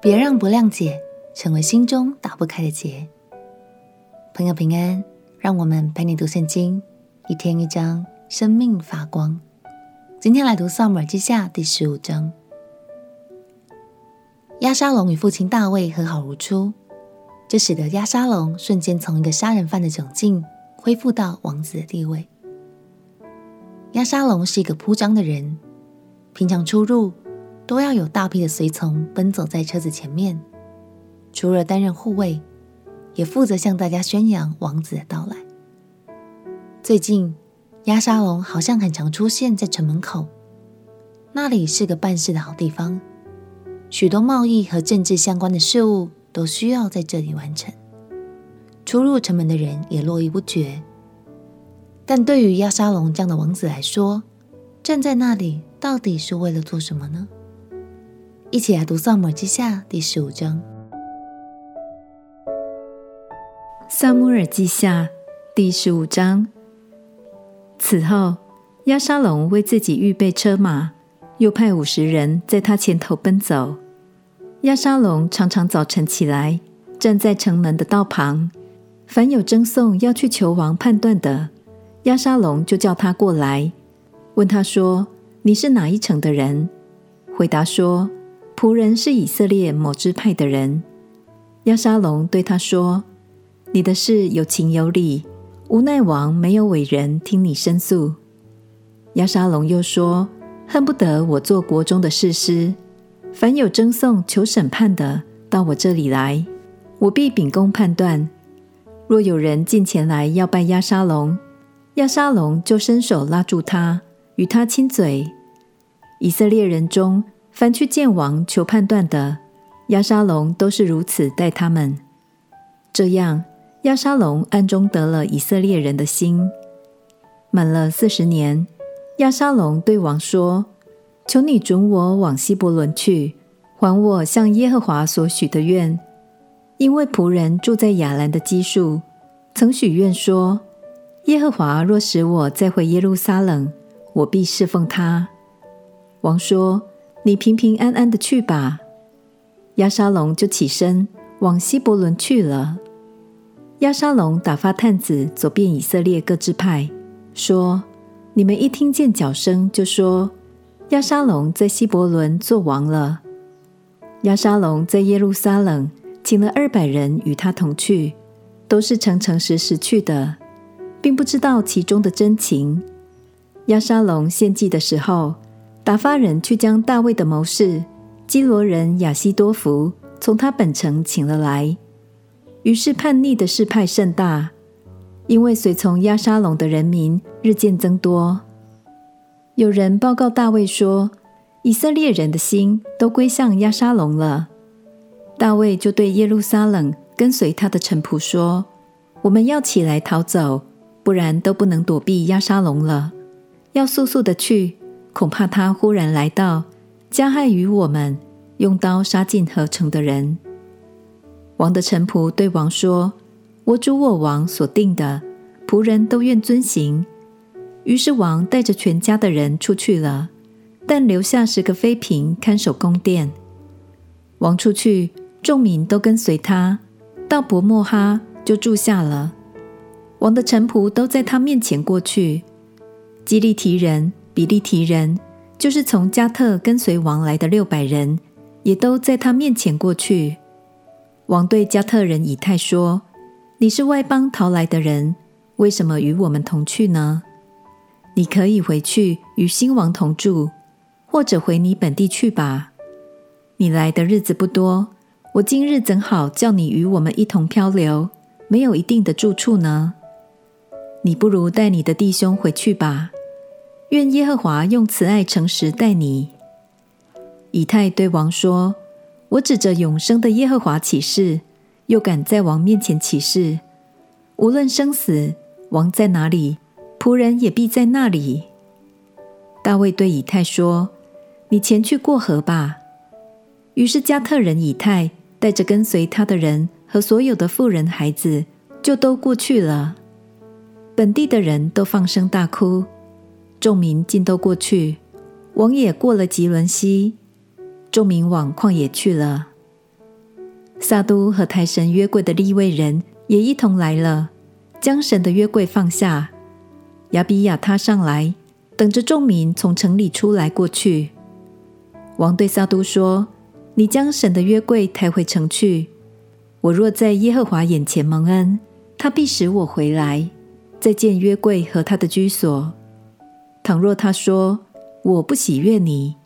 别让不谅解成为心中打不开的结。朋友平安，让我们陪你读圣经，一天一章，生命发光。今天来读《撒母耳记下》第十五章。押沙龙与父亲大卫和好如初，这使得押沙龙瞬间从一个杀人犯的窘境恢复到王子的地位。押沙龙是一个铺张的人，平常出入都要有大批的随从奔走在车子前面，除了担任护卫，也负责向大家宣扬王子的到来。最近，押沙龙好像很常出现在城门口，那里是个办事的好地方，许多贸易和政治相关的事务都需要在这里完成，出入城门的人也络绎不绝。但对于押沙龙这样的王子来说，站在那里到底是为了做什么呢？一起来读《撒母耳记下》第十五章。《撒母耳记下》第十五章。此后，押沙龙为自己预备车马，又派五十人在他前头奔走。押沙龙常常早晨起来，站在城门的道旁，凡有争讼要去求王判断的。押沙龙就叫他过来，问他说：“你是哪一城的人？”回答说：“仆人是以色列某支派的人。”亚沙龙对他说：“你的事有情有理，无奈王没有委人听你申诉。”亚沙龙又说：“恨不得我做国中的士师，凡有争讼求审判的，到我这里来，我必秉公判断。若有人进前来要拜亚沙龙，”亚沙龙就伸手拉住他，与他亲嘴。以色列人中，凡去见王求判断的，押沙龙都是如此待他们。这样，押沙龙暗中得了以色列人的心。满了四十年，押沙龙对王说：“求你准我往希伯伦去，还我向耶和华所许的愿，因为仆人住在亚兰的基述，曾许愿说。”耶和华若使我再回耶路撒冷，我必侍奉他。王说：“你平平安安的去吧。”亚沙龙就起身往希伯伦去了。亚沙龙打发探子走遍以色列各支派，说：“你们一听见脚声，就说亚沙龙在希伯伦作王了。”亚沙龙在耶路撒冷请了二百人与他同去，都是诚诚实实去的。并不知道其中的真情。亚沙龙献祭的时候，打发人去将大卫的谋士基罗人亚希多弗从他本城请了来。于是叛逆的事派甚大，因为随从押沙龙的人民日渐增多。有人报告大卫说，以色列人的心都归向押沙龙了。大卫就对耶路撒冷跟随他的臣仆说：“我们要起来逃走。”不然都不能躲避押沙龙了。要速速的去，恐怕他忽然来到，加害于我们，用刀杀尽合城的人。王的臣仆对王说：“我主我王所定的，仆人都愿遵行。”于是王带着全家的人出去了，但留下十个妃嫔看守宫殿。王出去，众民都跟随他，到伯莫哈就住下了。王的臣仆都在他面前过去，基利提人、比利提人，就是从加特跟随王来的六百人，也都在他面前过去。王对加特人以太说：“你是外邦逃来的人，为什么与我们同去呢？你可以回去与新王同住，或者回你本地去吧。你来的日子不多，我今日怎好叫你与我们一同漂流，没有一定的住处呢？”你不如带你的弟兄回去吧。愿耶和华用慈爱诚实待你。以太对王说：“我指着永生的耶和华起誓，又敢在王面前起誓，无论生死，王在哪里，仆人也必在那里。”大卫对以太说：“你前去过河吧。”于是加特人以太带着跟随他的人和所有的妇人孩子，就都过去了。本地的人都放声大哭，众民尽都过去，王也过了吉伦西，众民往旷野去了。撒都和台神约柜的利未人也一同来了，将神的约柜放下。亚比亚他上来，等着众民从城里出来过去。王对撒都说：“你将神的约柜抬回城去。我若在耶和华眼前蒙恩，他必使我回来，再见约柜和他的居所。倘若他说我不喜悦你，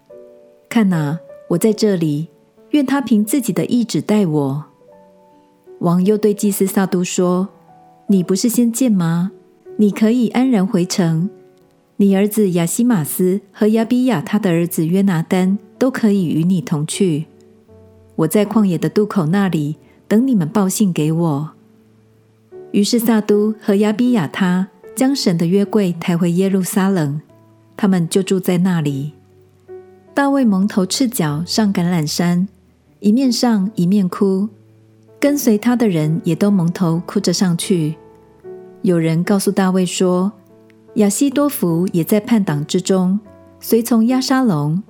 看哪，我在这里，愿他凭自己的意志待我。”王又对祭司撒督说：“你不是先见吗？”你可以安然回城，你儿子亚希马斯和亚比亚他的儿子约拿单都可以与你同去。我在旷野的渡口那里等你们报信给我。于是撒督和亚比亚他将神的约柜抬回耶路撒冷，他们就住在那里。大卫蒙头赤脚上橄榄山，一面上一面哭，跟随他的人也都蒙头哭着上去。有人告诉大卫说：“亚希多弗也在叛党之中，随从押沙龙。”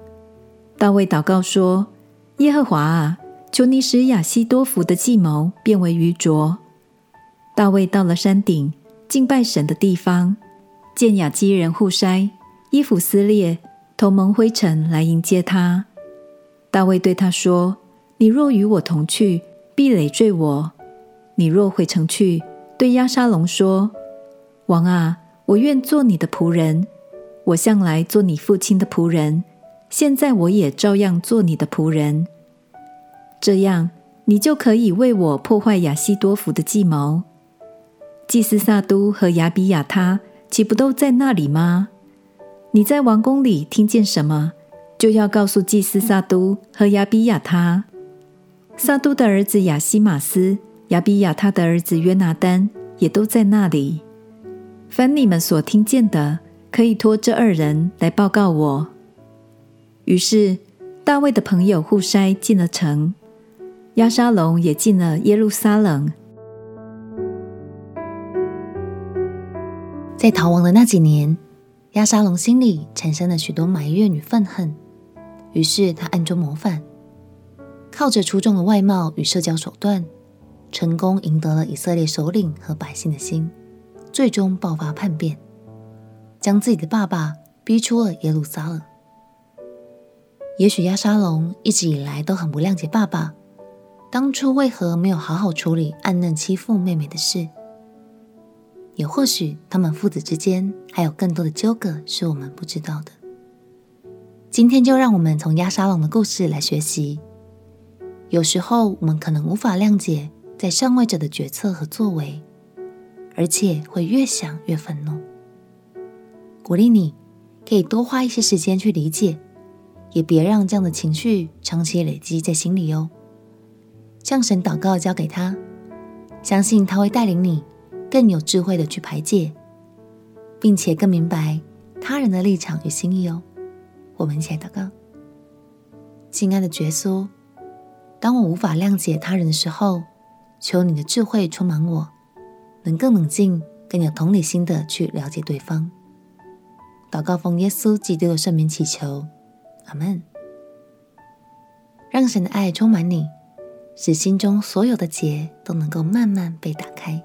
大卫祷告说：“耶和华啊，求你使亚希多弗的计谋变为愚拙。”大卫到了山顶敬拜神的地方，见亚基人互筛衣服撕裂，头蒙灰尘来迎接他。大卫对他说：“你若与我同去，必累赘我；你若回城去，”对押沙龙说：“王啊，我愿做你的仆人。我向来做你父亲的仆人，现在我也照样做你的仆人。这样，你就可以为我破坏亚希多弗的计谋。祭司撒督和亚比亚他岂不都在那里吗？你在王宫里听见什么，就要告诉祭司撒都和亚比亚他。撒都的儿子亚西玛斯。”亚比亚他的儿子约拿单也都在那里。凡你们所听见的，可以托这二人来报告我。于是大卫的朋友户筛进了城，亚沙龙也进了耶路撒冷。在逃亡的那几年，亚沙龙心里产生了许多埋怨与愤恨，于是他暗中谋反，靠着出众的外貌与社交手段。成功赢得了以色列首领和百姓的心，最终爆发叛变，将自己的爸爸逼出了耶路撒冷。也许亚沙龙一直以来都很不谅解爸爸，当初为何没有好好处理暗嫩欺负妹妹的事？也或许他们父子之间还有更多的纠葛是我们不知道的。今天就让我们从亚沙龙的故事来学习，有时候我们可能无法谅解。在上位者的决策和作为，而且会越想越愤怒。鼓励你可以多花一些时间去理解，也别让这样的情绪长期累积在心里哦。向神祷告，交给他，相信他会带领你更有智慧的去排解，并且更明白他人的立场与心意哦。我们一起来祷告，亲爱的耶稣，当我无法谅解他人的时候，求你的智慧充满我，能更冷静、更有同理心的去了解对方。祷告奉耶稣基督的圣名祈求，阿门。让神的爱充满你，使心中所有的结都能够慢慢被打开。